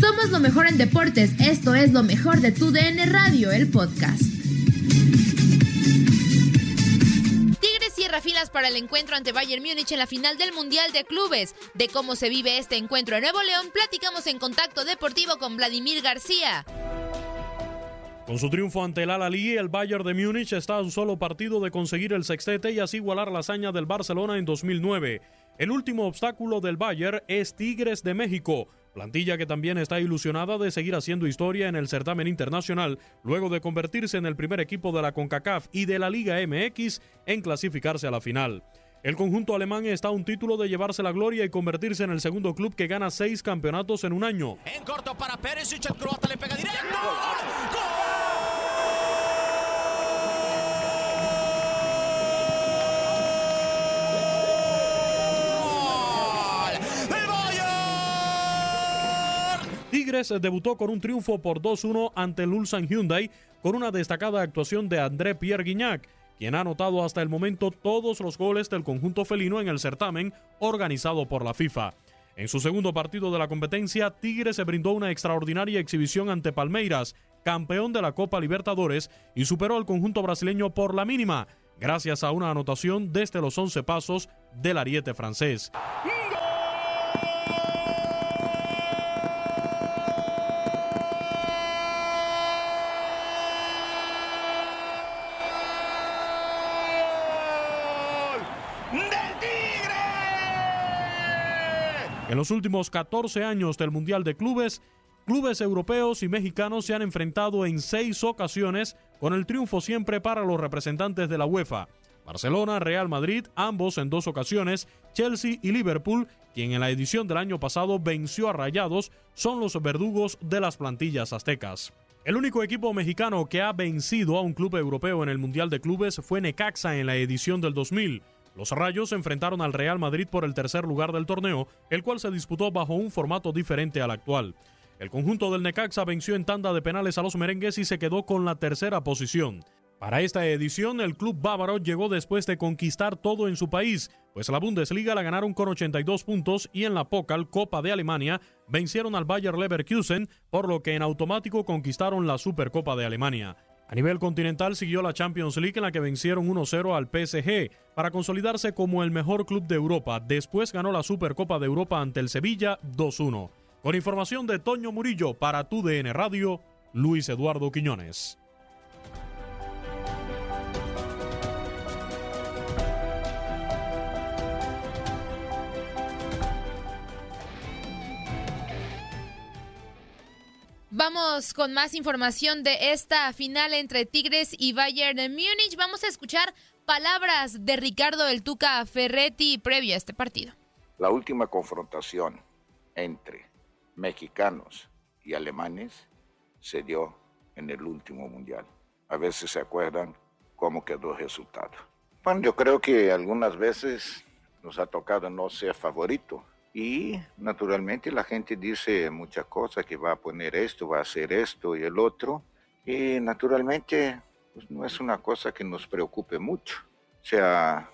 Somos lo mejor en deportes. Esto es lo mejor de tu DN Radio, el podcast. Tigres cierra filas para el encuentro ante Bayern Múnich en la final del Mundial de Clubes. De cómo se vive este encuentro en Nuevo León, platicamos en Contacto Deportivo con Vladimir García. Con su triunfo ante el Al-Ali, el Bayern de Múnich está a un solo partido de conseguir el sextete y así igualar la hazaña del Barcelona en 2009. El último obstáculo del Bayern es Tigres de México, plantilla que también está ilusionada de seguir haciendo historia en el certamen internacional luego de convertirse en el primer equipo de la CONCACAF y de la Liga MX en clasificarse a la final. El conjunto alemán está a un título de llevarse la gloria y convertirse en el segundo club que gana seis campeonatos en un año. En corto para Pérez, el croata le pega directo. ¡Gol! Tigres debutó con un triunfo por 2-1 ante el Ulsan Hyundai con una destacada actuación de André Pierre Guignac, quien ha anotado hasta el momento todos los goles del conjunto felino en el certamen organizado por la FIFA. En su segundo partido de la competencia, Tigres se brindó una extraordinaria exhibición ante Palmeiras, campeón de la Copa Libertadores, y superó al conjunto brasileño por la mínima, gracias a una anotación desde los 11 pasos del ariete francés. En los últimos 14 años del Mundial de Clubes, clubes europeos y mexicanos se han enfrentado en seis ocasiones, con el triunfo siempre para los representantes de la UEFA. Barcelona, Real Madrid, ambos en dos ocasiones, Chelsea y Liverpool, quien en la edición del año pasado venció a Rayados, son los verdugos de las plantillas aztecas. El único equipo mexicano que ha vencido a un club europeo en el Mundial de Clubes fue Necaxa en la edición del 2000. Los Rayos se enfrentaron al Real Madrid por el tercer lugar del torneo, el cual se disputó bajo un formato diferente al actual. El conjunto del Necaxa venció en tanda de penales a los merengues y se quedó con la tercera posición. Para esta edición, el club bávaro llegó después de conquistar todo en su país, pues la Bundesliga la ganaron con 82 puntos y en la Pokal Copa de Alemania vencieron al Bayer Leverkusen, por lo que en automático conquistaron la Supercopa de Alemania. A nivel continental siguió la Champions League en la que vencieron 1-0 al PSG para consolidarse como el mejor club de Europa. Después ganó la Supercopa de Europa ante el Sevilla 2-1. Con información de Toño Murillo para tu DN Radio, Luis Eduardo Quiñones. Vamos con más información de esta final entre Tigres y Bayern de Múnich. Vamos a escuchar palabras de Ricardo El Tuca Ferretti previo a este partido. La última confrontación entre mexicanos y alemanes se dio en el último mundial. A veces se acuerdan cómo quedó el resultado. Bueno, yo creo que algunas veces nos ha tocado no ser favorito, y naturalmente la gente dice muchas cosas, que va a poner esto, va a hacer esto y el otro. Y naturalmente pues, no es una cosa que nos preocupe mucho. O sea,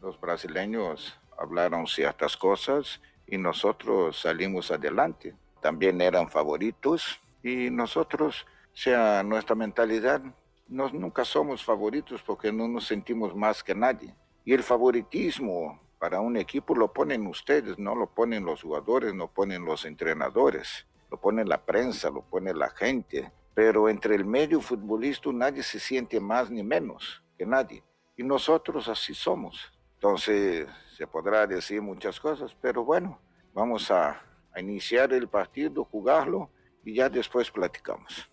los brasileños hablaron ciertas cosas y nosotros salimos adelante. También eran favoritos y nosotros, o sea, nuestra mentalidad, nos, nunca somos favoritos porque no nos sentimos más que nadie. Y el favoritismo para un equipo lo ponen ustedes, no lo ponen los jugadores, no ponen los entrenadores, lo pone la prensa, lo pone la gente. Pero entre el medio futbolista nadie se siente más ni menos que nadie. Y nosotros así somos. Entonces se podrá decir muchas cosas, pero bueno, vamos a, a iniciar el partido, jugarlo y ya después platicamos.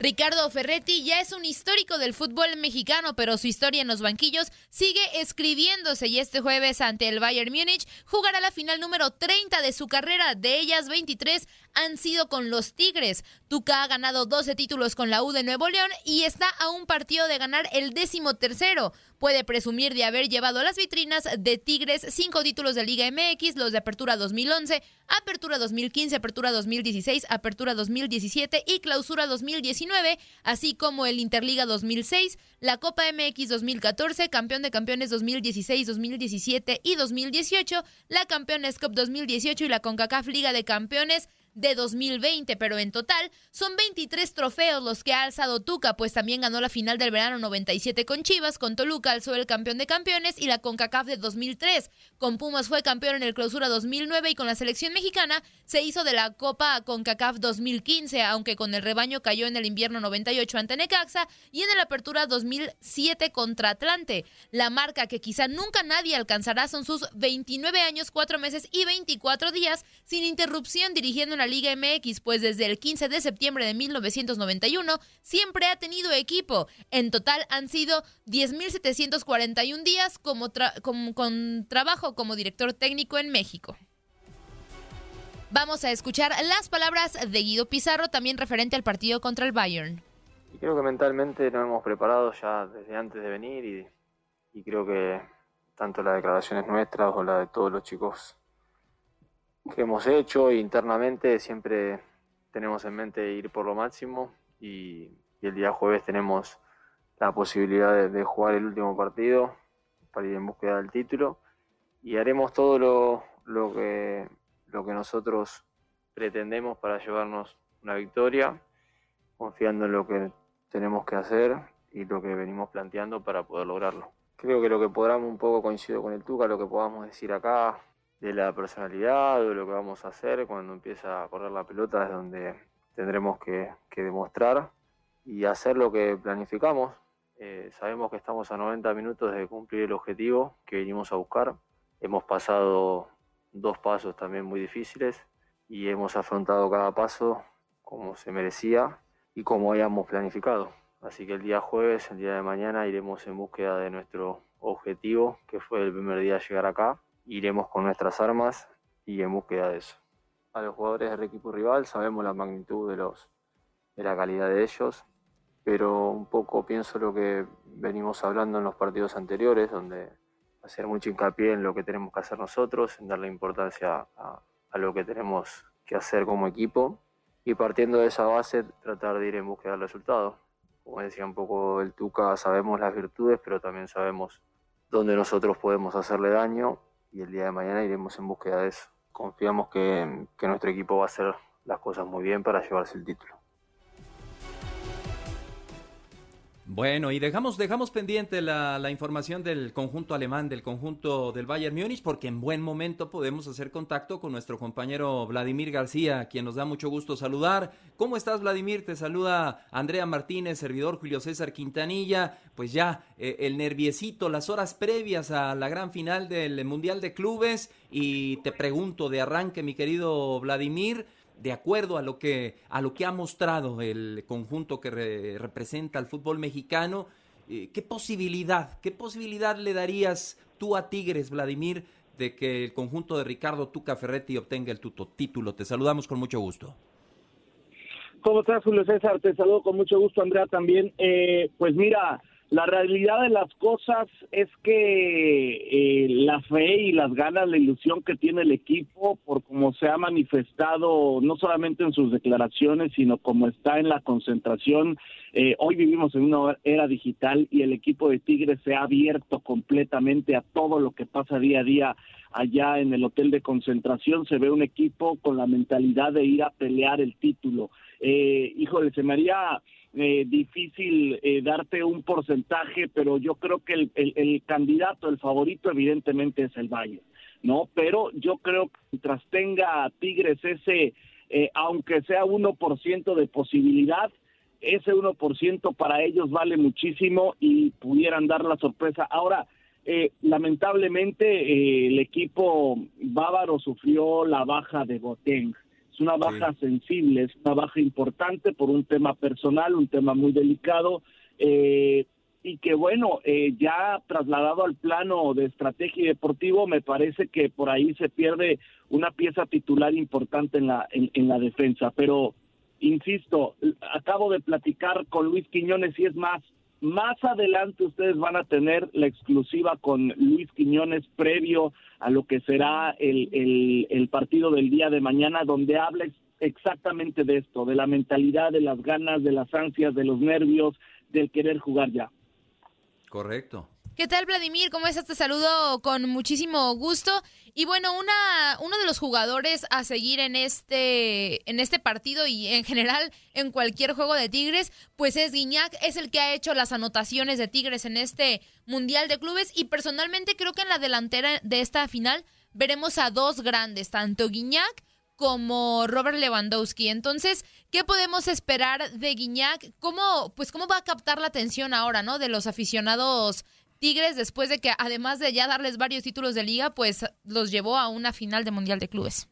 Ricardo Ferretti ya es un histórico del fútbol mexicano, pero su historia en los banquillos sigue escribiéndose y este jueves ante el Bayern Múnich jugará la final número 30 de su carrera. De ellas, 23 han sido con los Tigres. Tuca ha ganado 12 títulos con la U de Nuevo León y está a un partido de ganar el décimo tercero puede presumir de haber llevado a las vitrinas de Tigres cinco títulos de Liga MX, los de Apertura 2011, Apertura 2015, Apertura 2016, Apertura 2017 y Clausura 2019, así como el Interliga 2006, la Copa MX 2014, Campeón de Campeones 2016, 2017 y 2018, la Campeones Cup 2018 y la CONCACAF Liga de Campeones de 2020, pero en total son 23 trofeos los que ha alzado Tuca, pues también ganó la final del verano 97 con Chivas, con Toluca alzó el campeón de campeones y la CONCACAF de 2003. Con Pumas fue campeón en el clausura 2009 y con la selección mexicana se hizo de la Copa CONCACAF 2015, aunque con el rebaño cayó en el invierno 98 ante Necaxa y en el apertura 2007 contra Atlante. La marca que quizá nunca nadie alcanzará son sus 29 años, 4 meses y 24 días sin interrupción dirigiendo la Liga MX, pues desde el 15 de septiembre de 1991 siempre ha tenido equipo. En total han sido 10.741 días como, con trabajo como director técnico en México. Vamos a escuchar las palabras de Guido Pizarro, también referente al partido contra el Bayern. Creo que mentalmente nos hemos preparado ya desde antes de venir y, y creo que tanto las declaraciones nuestras o las de todos los chicos que hemos hecho internamente siempre tenemos en mente ir por lo máximo y, el día jueves tenemos la posibilidad de, jugar el último partido para ir en búsqueda del título y haremos todo lo, lo, que, lo que nosotros pretendemos para llevarnos una victoria, confiando en lo que tenemos que hacer y lo que venimos planteando para poder lograrlo. Creo que lo que podamos un poco coincido con el Tuca, lo que podamos decir acá, de la personalidad, de lo que vamos a hacer cuando empieza a correr la pelota, es donde tendremos que, demostrar y hacer lo que planificamos. Eh, sabemos que estamos a 90 minutos de cumplir el objetivo que venimos a buscar. Hemos pasado dos pasos también muy difíciles y hemos afrontado cada paso como se merecía y como habíamos planificado. Así que el día jueves, el día de mañana, iremos en búsqueda de nuestro objetivo, que fue el primer día llegar acá, iremos con nuestras armas y en búsqueda de eso. A los jugadores del equipo rival sabemos la magnitud de, los, de la calidad de ellos, pero un poco pienso lo que venimos hablando en los partidos anteriores, donde hacer mucho hincapié en lo que tenemos que hacer nosotros, en darle importancia a, a lo que tenemos que hacer como equipo y partiendo de esa base tratar de ir en búsqueda del resultado. Como decía un poco el Tuca, sabemos las virtudes, pero también sabemos dónde nosotros podemos hacerle daño y el día de mañana iremos en búsqueda de eso. Confiamos que, que nuestro equipo va a hacer las cosas muy bien para llevarse el título. Bueno, y dejamos, dejamos pendiente la, información del conjunto alemán, del conjunto del Bayern Múnich, porque en buen momento podemos hacer contacto con nuestro compañero Vladimir García, quien nos da mucho gusto saludar. ¿Cómo estás, Vladimir? Te saluda Andrea Martínez, servidor Julio César Quintanilla. Pues ya eh, el nerviecito, las horas previas a la gran final del Mundial de Clubes. Y te pregunto de arranque, mi querido Vladimir de acuerdo a lo que, a lo que ha mostrado el conjunto que representa al fútbol mexicano, eh, ¿qué posibilidad, qué posibilidad le darías tú a Tigres, Vladimir, de que el conjunto de Ricardo Tuca Ferretti obtenga el tuto, título? Te saludamos con mucho gusto. ¿Cómo estás, Julio César? Te saludo con mucho gusto, Andrea, también. Eh, pues mira, la realidad de las cosas es que eh, la fe y las ganas, la ilusión que tiene el equipo, por como se ha manifestado no solamente en sus declaraciones, sino como está en la concentración. Eh, hoy vivimos en una era digital y el equipo de Tigres se ha abierto completamente a todo lo que pasa día a día allá en el hotel de concentración. Se ve un equipo con la mentalidad de ir a pelear el título. Eh, híjole, se me haría eh, difícil eh, darte un porcentaje, pero yo creo que el, el, candidato, el favorito, evidentemente es el Valle, ¿no? Pero yo creo que mientras tenga Tigres ese, eh, aunque sea 1% de posibilidad, ese 1% para ellos vale muchísimo y pudieran dar la sorpresa. Ahora, eh, lamentablemente el equipo bávaro sufrió la baja de Boteng Es una baja sensible, es una baja importante por un tema personal, un tema muy delicado. Eh, y que bueno, eh, ya trasladado al plano de estrategia y deportivo, me parece que por ahí se pierde una pieza titular importante en la, en, la defensa. Pero, insisto, acabo de platicar con Luis Quiñones y es más, más adelante ustedes van a tener la exclusiva con Luis Quiñones previo a lo que será el, el, partido del día de mañana, donde habla exactamente de esto, de la mentalidad, de las ganas, de las ansias, de los nervios, del querer jugar ya. Correcto. ¿Qué tal, Vladimir? ¿Cómo estás? Te saludo con muchísimo gusto. Y bueno, una, uno de los jugadores a seguir en este, en este partido y en general en cualquier juego de Tigres, pues es Guiñac, es el que ha hecho las anotaciones de Tigres en este Mundial de Clubes. Y personalmente creo que en la delantera de esta final veremos a dos grandes, tanto Guiñac como Robert Lewandowski. Entonces, ¿qué podemos esperar de Guiñac? ¿Cómo, pues, cómo va a captar la atención ahora, ¿no? De los aficionados Tigres después de que, además de ya darles varios títulos de liga, pues los llevó a una final de Mundial de Clubes.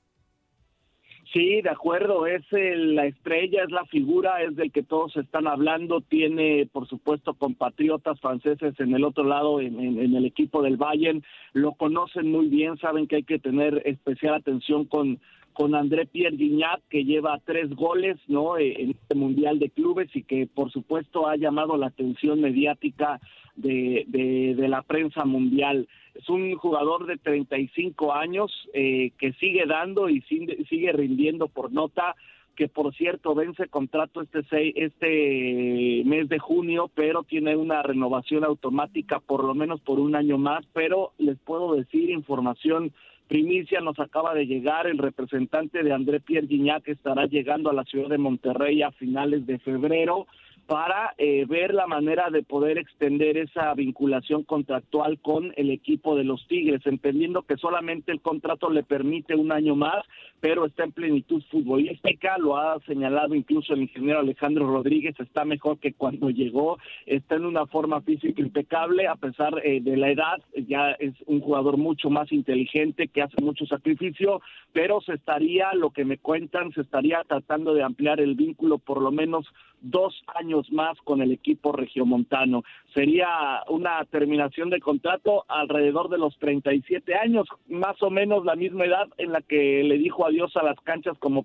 Sí, de acuerdo, es la estrella, es la figura, es del que todos están hablando, tiene por supuesto compatriotas franceses en el otro lado, en, en el equipo del Bayern, lo conocen muy bien, saben que hay que tener especial atención con, con André Pierre Guignat, que lleva tres goles ¿no? Eh, en este Mundial de Clubes y que por supuesto ha llamado la atención mediática de, de, la prensa mundial. Es un jugador de 35 años eh, que sigue dando y sigue, rindiendo por nota que por cierto vence contrato este este mes de junio, pero tiene una renovación automática por lo menos por un año más, pero les puedo decir información primicia nos acaba de llegar. El representante de André Pierre Guignac estará llegando a la ciudad de Monterrey a finales de febrero para eh, ver la manera de poder extender esa vinculación contractual con el equipo de los Tigres, entendiendo que solamente el contrato le permite un año más, pero está en plenitud futbolística, lo ha señalado incluso el ingeniero Alejandro Rodríguez, está mejor que cuando llegó, está en una forma física impecable, a pesar eh, de la edad, ya es un jugador mucho más inteligente, que hace mucho sacrificio, pero se estaría, lo que me cuentan, se estaría tratando de ampliar el vínculo por lo menos dos años más con el equipo regiomontano. Sería una terminación de contrato alrededor de los 37 años, más o menos la misma edad en la que le dijo adiós a las canchas como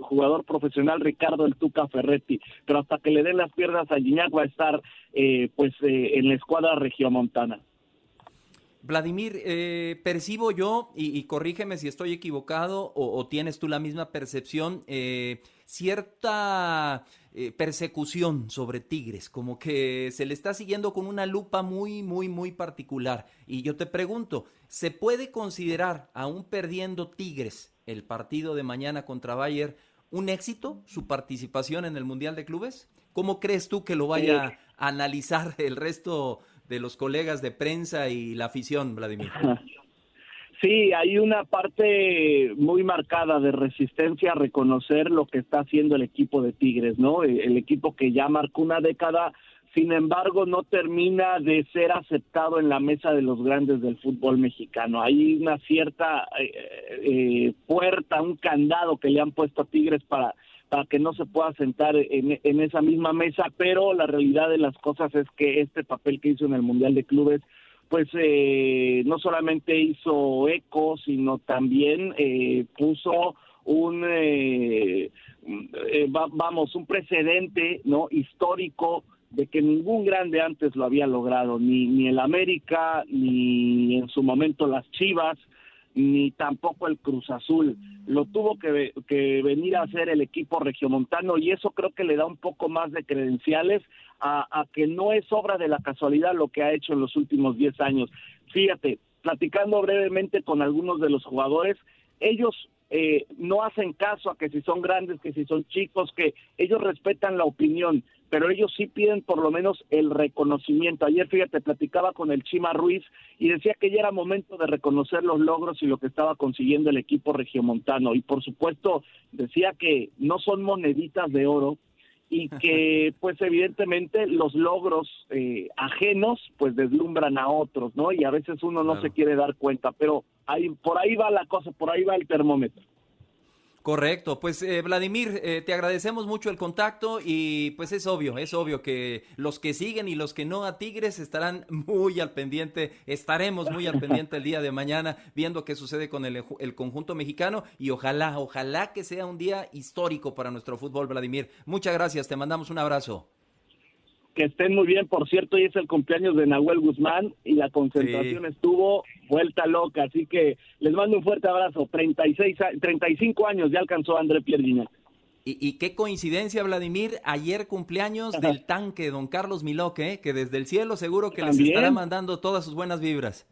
jugador profesional Ricardo El Tuca Ferretti. Pero hasta que le den las piernas a Gignac va a estar eh, pues eh, en la escuadra regiomontana. Vladimir, eh, percibo yo, y, corrígeme si estoy equivocado o, tienes tú la misma percepción, eh, cierta eh, persecución sobre Tigres, como que se le está siguiendo con una lupa muy, muy, muy particular. Y yo te pregunto, ¿se puede considerar, aún perdiendo Tigres, el partido de mañana contra Bayern, un éxito su participación en el Mundial de Clubes? ¿Cómo crees tú que lo vaya a analizar el resto de los colegas de prensa y la afición, Vladimir? Sí, hay una parte muy marcada de resistencia a reconocer lo que está haciendo el equipo de Tigres, ¿no? El equipo que ya marcó una década, sin embargo, no termina de ser aceptado en la mesa de los grandes del fútbol mexicano. Hay una cierta eh, eh, puerta, un candado que le han puesto a Tigres para para que no se pueda sentar en, en, esa misma mesa, pero la realidad de las cosas es que este papel que hizo en el Mundial de Clubes pues eh, no solamente hizo eco, sino también eh, puso un, eh, eh vamos, un precedente no histórico de que ningún grande antes lo había logrado, ni, ni el América, ni en su momento las Chivas, ni tampoco el Cruz Azul. Lo tuvo que, que, venir a hacer el equipo regiomontano y eso creo que le da un poco más de credenciales a, que no es obra de la casualidad lo que ha hecho en los últimos 10 años. Fíjate, platicando brevemente con algunos de los jugadores, ellos eh, no hacen caso a que si son grandes, que si son chicos, que ellos respetan la opinión, pero ellos sí piden por lo menos el reconocimiento. Ayer, fíjate, platicaba con el Chima Ruiz y decía que ya era momento de reconocer los logros y lo que estaba consiguiendo el equipo regiomontano. Y por supuesto, decía que no son moneditas de oro, y que pues evidentemente los logros eh, ajenos pues deslumbran a otros, ¿no? Y a veces uno no se quiere dar cuenta, pero ahí, por ahí va la cosa, por ahí va el termómetro. Correcto, pues eh, Vladimir, eh, te agradecemos mucho el contacto y pues es obvio, es obvio que los que siguen y los que no a Tigres estarán muy al pendiente, estaremos muy al pendiente el día de mañana viendo qué sucede con el, el conjunto mexicano y ojalá, ojalá que sea un día histórico para nuestro fútbol, Vladimir. Muchas gracias, te mandamos un abrazo que estén muy bien. Por cierto, hoy es el cumpleaños de Nahuel Guzmán y la concentración estuvo vuelta loca. Así que les mando un fuerte abrazo. 36, 35 años ya alcanzó André Pierre y, y, qué coincidencia, Vladimir. Ayer cumpleaños del tanque, don Carlos Miloque, que desde el cielo seguro que les estará mandando todas sus buenas vibras.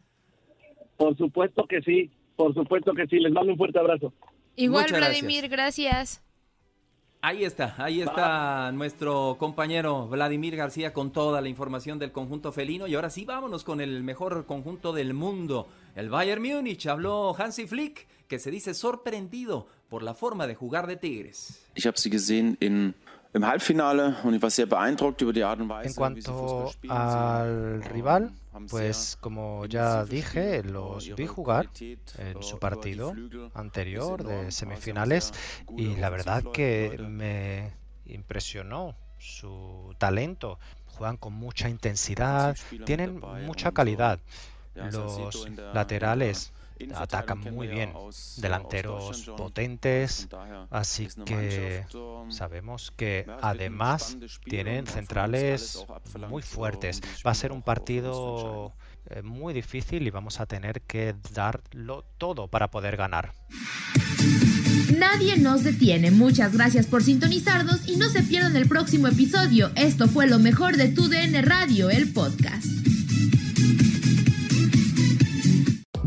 Por supuesto que sí, por supuesto que sí. Les mando un fuerte abrazo. Igual, Vladimir, gracias. Ahí está, ahí está nuestro compañero Vladimir García con toda la información del conjunto felino. Y ahora sí, vámonos con el mejor conjunto del mundo, el Bayern Múnich. Habló Hansi Flick, que se dice sorprendido por la forma de jugar de Tigres. Ich habe sie gesehen in En cuanto al rival, pues como ya dije, los vi jugar en su partido anterior de semifinales y la verdad que me impresionó su talento. Juegan con mucha intensidad, tienen mucha calidad. Los laterales atacan muy bien, delanteros potentes, así que sabemos que además tienen centrales muy fuertes. Va a ser un partido eh, muy difícil y vamos a tener que darlo todo para poder ganar. Nadie nos detiene. Muchas gracias por sintonizarnos y no se pierdan el próximo episodio. Esto fue lo mejor de tu DN Radio, el podcast.